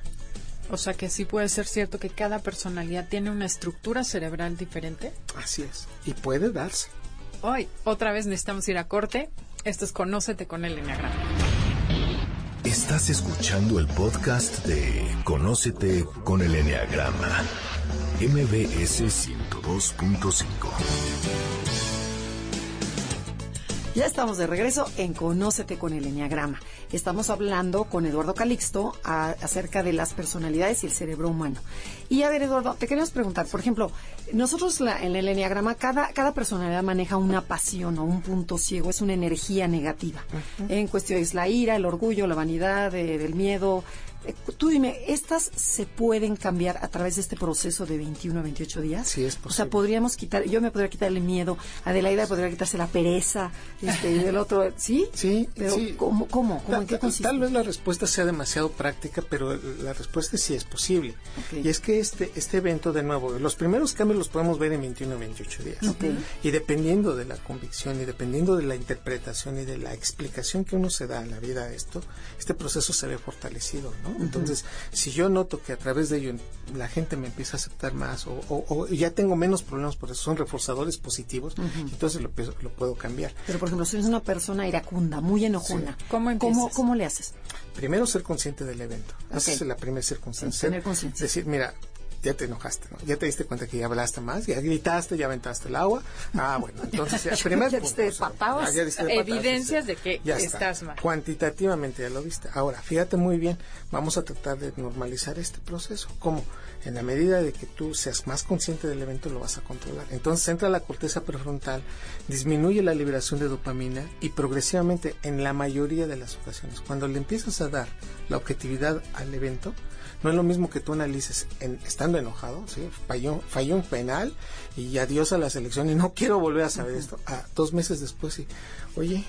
O sea que sí puede ser cierto que cada personalidad tiene una estructura cerebral diferente. Así es, y puede darse. Hoy, otra vez necesitamos ir a corte. Esto es Conócete con el Enneagrama. Estás escuchando el podcast de Conócete con el Enneagrama. MBS 102.5. Ya estamos de regreso en Conócete con el Enneagrama. Estamos hablando con Eduardo Calixto acerca de las personalidades y el cerebro humano. Y a ver, Eduardo, te queremos preguntar, por ejemplo, nosotros en el Enneagrama, cada, cada personalidad maneja una pasión o un punto ciego, es una energía negativa. En cuestión es la ira, el orgullo, la vanidad, eh, el miedo, tú dime, ¿estas se pueden cambiar a través de este proceso de 21 a 28 días? Sí, es posible. O sea, podríamos quitar, yo me podría quitar el miedo, Adelaida podría quitarse la pereza, este, y el otro, ¿sí? Sí, pero ¿cómo? ¿Cómo? ¿En qué consiste? Tal vez la respuesta sea demasiado práctica, pero la respuesta sí es posible. Y es que este, este evento, de nuevo, los primeros cambios los podemos ver en 21 a 28 días. Y dependiendo de la convicción y dependiendo de la interpretación y de la explicación que uno se da en la vida a esto, este proceso se ve fortalecido, ¿no? Entonces, si yo noto que a través de ello la gente me empieza a aceptar más o, ya tengo menos problemas por eso, son reforzadores positivos, entonces lo, puedo cambiar. Pero, por ejemplo, si eres una persona iracunda, muy enojona, ¿Cómo, ¿cómo, le haces? Primero, ser consciente del evento. Esa es la primera circunstancia. tener conciencia. Decir, mira, ya te enojaste, ¿no? Ya te diste cuenta que ya hablaste más, ya gritaste, ya aventaste el agua. Ah, bueno, entonces ya, primero, ya diste de patadas. Evidencias de que estás mal. Cuantitativamente ya lo viste. Ahora, fíjate muy bien, vamos a tratar de normalizar este proceso. ¿Cómo? En la medida de que tú seas más consciente del evento, lo vas a controlar. Entonces entra la corteza prefrontal, disminuye la liberación de dopamina y progresivamente, en la mayoría de las ocasiones, cuando le empiezas a dar la objetividad al evento, no es lo mismo que tú analices en, estando enojado, ¿sí? falló, falló un penal y adiós a la selección y no quiero volver a saber esto. A dos meses después, y, oye,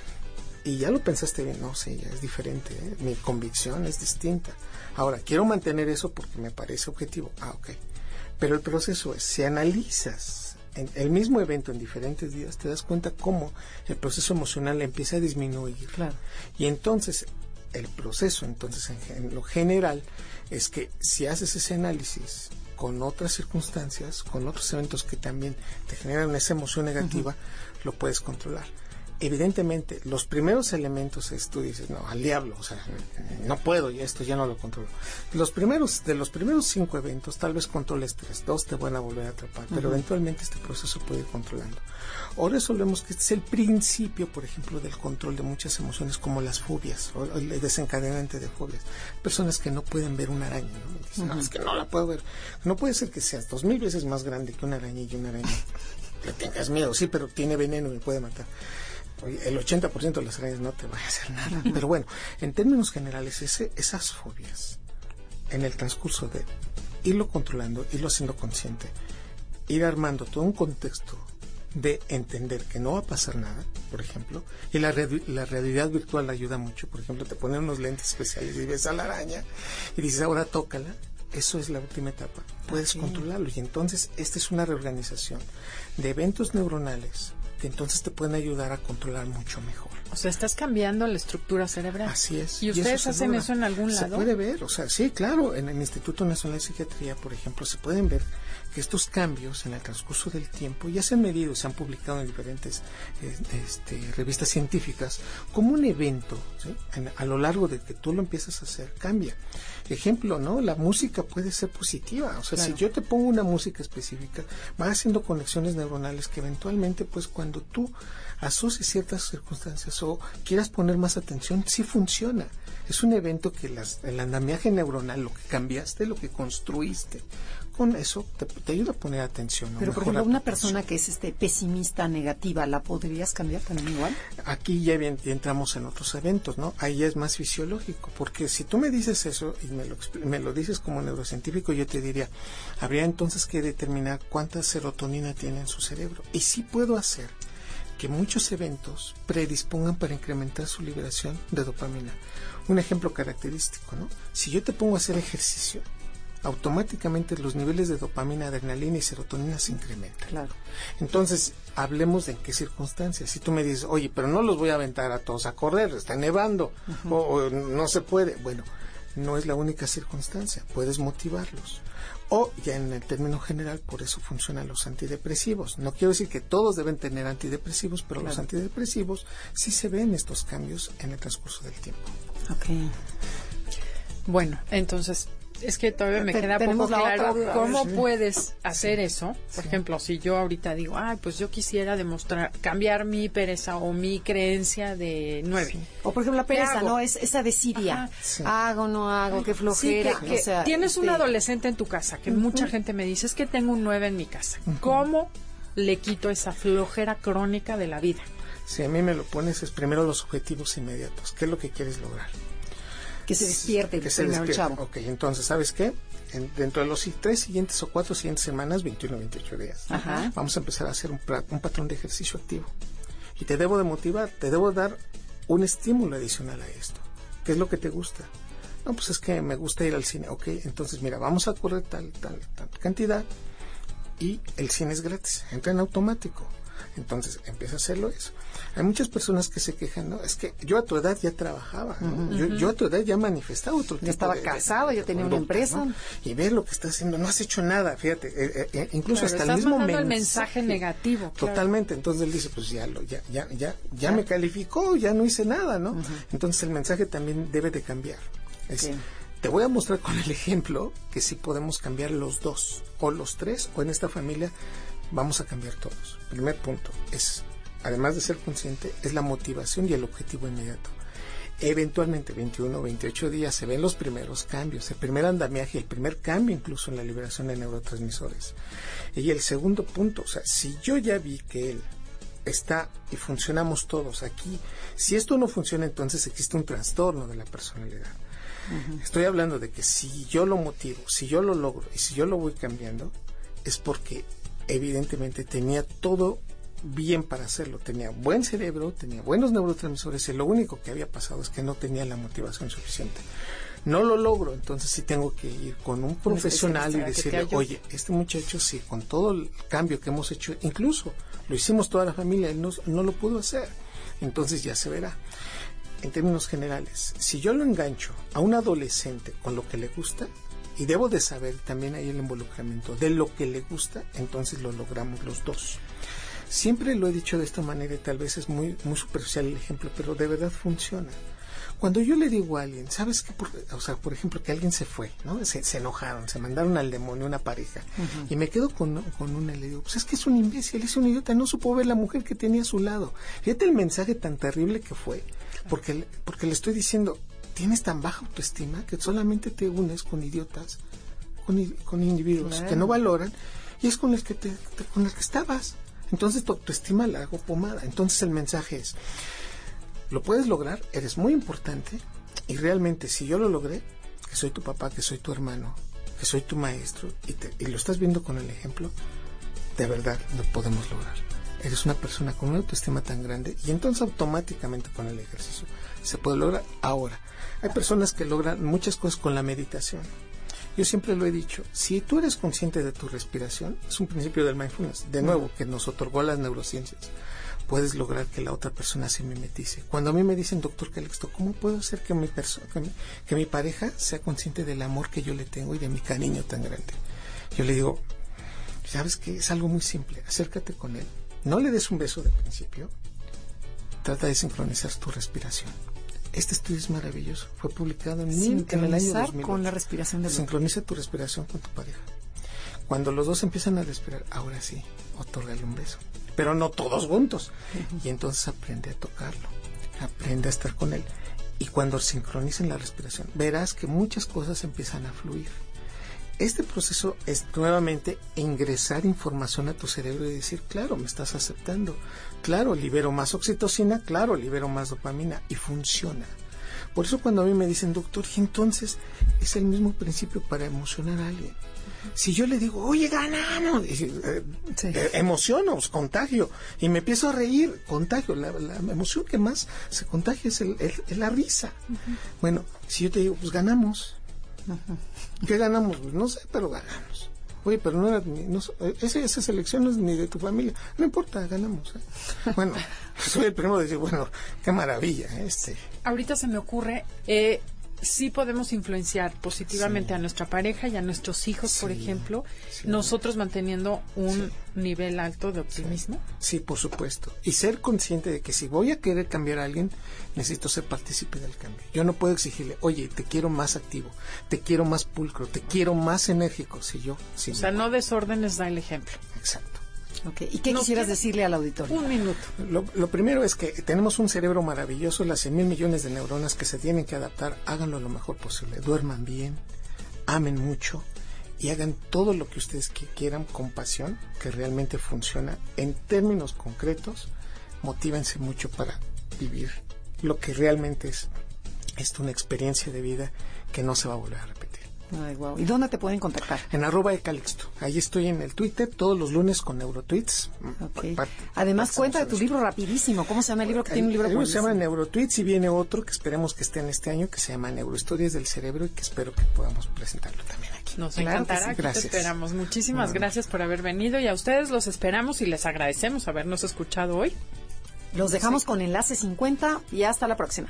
y ya lo pensaste bien, no sé, ya es diferente, ¿eh? mi convicción es distinta. Ahora, quiero mantener eso porque me parece objetivo. Ah, ok. Pero el proceso es, si analizas en el mismo evento en diferentes días, te das cuenta cómo el proceso emocional empieza a disminuir. Claro. Y entonces, el proceso, entonces, en lo general, es que si haces ese análisis con otras circunstancias, con otros eventos que también te generan esa emoción negativa, lo puedes controlar. Evidentemente, los primeros elementos es, tú dices, no, al diablo, o sea, no puedo, y esto ya no lo controlo. Los primeros, de los primeros cinco eventos, tal vez controles tres, dos te van a volver a atrapar, pero eventualmente este proceso puede ir controlando. O resolvemos que este es el principio, por ejemplo, del control de muchas emociones como las fobias, o el desencadenante de fobias. Personas que no pueden ver una araña, ¿no? Dicen, no, es que no la puedo ver. No puede ser que seas dos mil veces más grande que una araña y una araña le tengas miedo, sí, pero tiene veneno y puede matar el 80% de las arañas no te va a hacer nada. Pero bueno, en términos generales, ese, esas fobias, en el transcurso de irlo controlando, irlo haciendo consciente, ir armando todo un contexto de entender que no va a pasar nada, por ejemplo, y la, la realidad virtual ayuda mucho, por ejemplo, te ponen unos lentes especiales y ves a la araña y dices, ahora tócala, eso es la última etapa, puedes controlarlo. Y entonces esta es una reorganización de eventos neuronales entonces te pueden ayudar a controlar mucho mejor. O sea, estás cambiando la estructura cerebral. Así es. ¿Y ustedes hacen eso en algún lado? Se puede ver, o sea, sí, claro, en el Instituto Nacional de Psiquiatría, por ejemplo, se pueden ver que estos cambios en el transcurso del tiempo ya se han medido, se han publicado en diferentes eh, este, revistas científicas como un evento, a lo largo de que tú lo empiezas a hacer, cambia. Ejemplo, ¿no? La música puede ser positiva, o sea, si yo te pongo una música específica, va haciendo conexiones neuronales que eventualmente, pues cuando tú asocies ciertas circunstancias o quieras poner más atención, sí funciona. Es un evento que las, el andamiaje neuronal, lo que cambiaste, lo que construiste, con eso te, ayuda a poner atención. Pero por ejemplo, una persona que es este pesimista, negativa, ¿la podrías cambiar también igual? Aquí ya, bien, entramos en otros eventos, ¿no? Ahí ya es más fisiológico, porque si tú me dices eso y me lo, me lo dices como neurocientífico, yo te diría, habría entonces que determinar cuánta serotonina tiene en su cerebro. Y sí puedo hacer que muchos eventos predispongan para incrementar su liberación de dopamina. Un ejemplo característico, ¿no? Si yo te pongo a hacer ejercicio, automáticamente los niveles de dopamina, adrenalina y serotonina se incrementan. Claro. Entonces, hablemos de en qué circunstancias. Si tú me dices, oye, pero no los voy a aventar a todos a correr, está nevando, o, no se puede. Bueno, no es la única circunstancia, puedes motivarlos. O ya en el término general, por eso funcionan los antidepresivos. No quiero decir que todos deben tener antidepresivos, pero los antidepresivos sí se ven estos cambios en el transcurso del tiempo. Ok. Bueno, entonces es que todavía me queda poco claro cómo puedes hacer eso. Por ejemplo, si yo ahorita digo, ay, pues yo quisiera demostrar, cambiar mi pereza o mi creencia de nueve. O por ejemplo, la pereza, ¿no? Es esa desidia. Hago, no hago, qué flojera. tienes un este adolescente en tu casa, que mucha gente me dice, es que tengo un nueve en mi casa. ¿Cómo le quito esa flojera crónica de la vida? Si a mí me lo pones, es primero los objetivos inmediatos. ¿Qué es lo que quieres lograr? Que se despierte que se despierte. chavo. Ok, entonces, ¿sabes qué? dentro de los tres siguientes o cuatro siguientes semanas, 21 o 28 días, vamos a empezar a hacer un, un, patrón de ejercicio activo. Y te debo de motivar, te debo dar un estímulo adicional a esto. ¿Qué es lo que te gusta? No, pues es que me gusta ir al cine. Ok, entonces mira, vamos a correr tal, tal, tal cantidad y el cine es gratis, entra en automático. Entonces empieza a hacerlo eso. Hay muchas personas que se quejan, ¿no? Es que yo a tu edad ya trabajaba, yo, a tu edad ya manifestaba otro tipo estaba casado, yo tenía una empresa. Y ves lo que estás haciendo, no has hecho nada, fíjate, eh, eh, eh, incluso hasta el mismo mensaje, el mensaje negativo. Totalmente, entonces él dice, pues ya, lo, ya, ya, ya, ya me calificó, ya no hice nada, ¿no? Entonces el mensaje también debe de cambiar. Te voy a mostrar con el ejemplo que sí podemos cambiar los dos, o los tres, o en esta familia vamos a cambiar todos. Primer punto es, además de ser consciente, es la motivación y el objetivo inmediato. Eventualmente, 21 o 28 días, se ven los primeros cambios, el primer andamiaje, el primer cambio incluso en la liberación de neurotransmisores. Y el segundo punto, o sea, si yo ya vi que él está y funcionamos todos aquí, si esto no funciona, entonces existe un trastorno de la personalidad. Estoy hablando de que si yo lo motivo, si yo lo logro y si yo lo voy cambiando, es porque evidentemente tenía todo bien para hacerlo. Tenía buen cerebro, tenía buenos neurotransmisores y lo único que había pasado es que no tenía la motivación suficiente. No lo logro, entonces sí tengo que ir con un profesional y decirle, oye, este muchacho sí, con todo el cambio que hemos hecho, incluso lo hicimos toda la familia, él no, no lo pudo hacer. Entonces ya se verá. En términos generales, si yo lo engancho a un adolescente con lo que le gusta, y debo de saber también ahí el involucramiento de lo que le gusta, entonces lo logramos los dos. Siempre lo he dicho de esta manera y tal vez es muy, muy superficial el ejemplo, pero de verdad funciona. Cuando yo le digo a alguien, ¿sabes qué? Por, o sea, por ejemplo, que alguien se fue, ¿no? Se, se enojaron, se mandaron al demonio una pareja. Y me quedo con, con una y le digo, pues es que es un imbécil, es un idiota, no supo ver la mujer que tenía a su lado. Fíjate el mensaje tan terrible que fue, porque, porque le estoy diciendo, tienes tan baja autoestima que solamente te unes con idiotas, con, con individuos que no valoran, y es con el que, te, con el que estabas. Entonces tu autoestima la hago pomada. Entonces el mensaje es, lo puedes lograr, eres muy importante y realmente si yo lo logré, que soy tu papá, que soy tu hermano, que soy tu maestro y, lo estás viendo con el ejemplo, de verdad lo podemos lograr. Eres una persona con una autoestima tan grande y entonces automáticamente con el ejercicio se puede lograr. Ahora, hay personas que logran muchas cosas con la meditación. Yo siempre lo he dicho, si tú eres consciente de tu respiración, es un principio del mindfulness, de nuevo, que nos otorgó las neurociencias puedes lograr que la otra persona se mimetice. Cuando a mí me dicen, doctor Calixto, ¿cómo puedo hacer que mi, que, mi, pareja sea consciente del amor que yo le tengo y de mi cariño tan grande? Yo le digo, ¿sabes qué? Es algo muy simple. Acércate con él. No le des un beso de principio. Trata de sincronizar tu respiración. Este estudio es maravilloso. Fue publicado en, en el año 2000. con la respiración Sincroniza tu respiración con tu pareja. Cuando los dos empiezan a respirar, ahora sí, otórgale un beso pero no todos juntos. Y entonces aprende a tocarlo, aprende a estar con él. Y cuando sincronicen la respiración, verás que muchas cosas empiezan a fluir. Este proceso es nuevamente ingresar información a tu cerebro y decir, claro, me estás aceptando, claro, libero más oxitocina, claro, libero más dopamina y funciona. Por eso cuando a mí me dicen, doctor, y entonces es el mismo principio para emocionar a alguien. Si yo le digo, oye, ganamos, eh, eh, emociono, contagio, y me empiezo a reír, contagio. La, emoción que más se contagia es, el, la risa. Bueno, si yo te digo, pues ganamos. ¿Qué ganamos? Pues no sé, pero ganamos. Oye, pero no era no, esa, esa selección no es ni de tu familia. No importa, ganamos. ¿eh? Bueno, soy el primero de decir, bueno, qué maravilla. este Ahorita se me ocurre, eh, sí podemos influenciar positivamente a nuestra pareja y a nuestros hijos, por ejemplo, nosotros manteniendo un nivel alto de optimismo. Sí. por supuesto. Y ser consciente de que si voy a querer cambiar a alguien, necesito ser partícipe del cambio. Yo no puedo exigirle, oye, te quiero más activo, te quiero más pulcro, te quiero más enérgico. Si yo, si o sea, no desórdenes, da el ejemplo. Exacto. ¿Y qué quisieras decirle al auditorio? Un minuto. Lo, primero es que tenemos un cerebro maravilloso, las 100 mil millones de neuronas que se tienen que adaptar, háganlo lo mejor posible, duerman bien, amen mucho y hagan todo lo que ustedes quieran con pasión, que realmente funciona. En términos concretos, motívense mucho para vivir lo que realmente es, es una experiencia de vida que no se va a volver a repetir. ¿Y dónde te pueden contactar? En arroba de Calixto. Ahí estoy en el Twitter todos los lunes con Neurotweets. Además, cuenta de tu libro rapidísimo. ¿Cómo se llama el libro? Que tiene un libro el libro se llama Neurotweets y viene otro que esperemos que esté en este año que se llama Neurohistorias del Cerebro y que espero que podamos presentarlo también aquí. Nos encantará. Aquí te esperamos. Muchísimas gracias por haber venido y a ustedes los esperamos y les agradecemos habernos escuchado hoy. Los dejamos con Enlace 50 y hasta la próxima.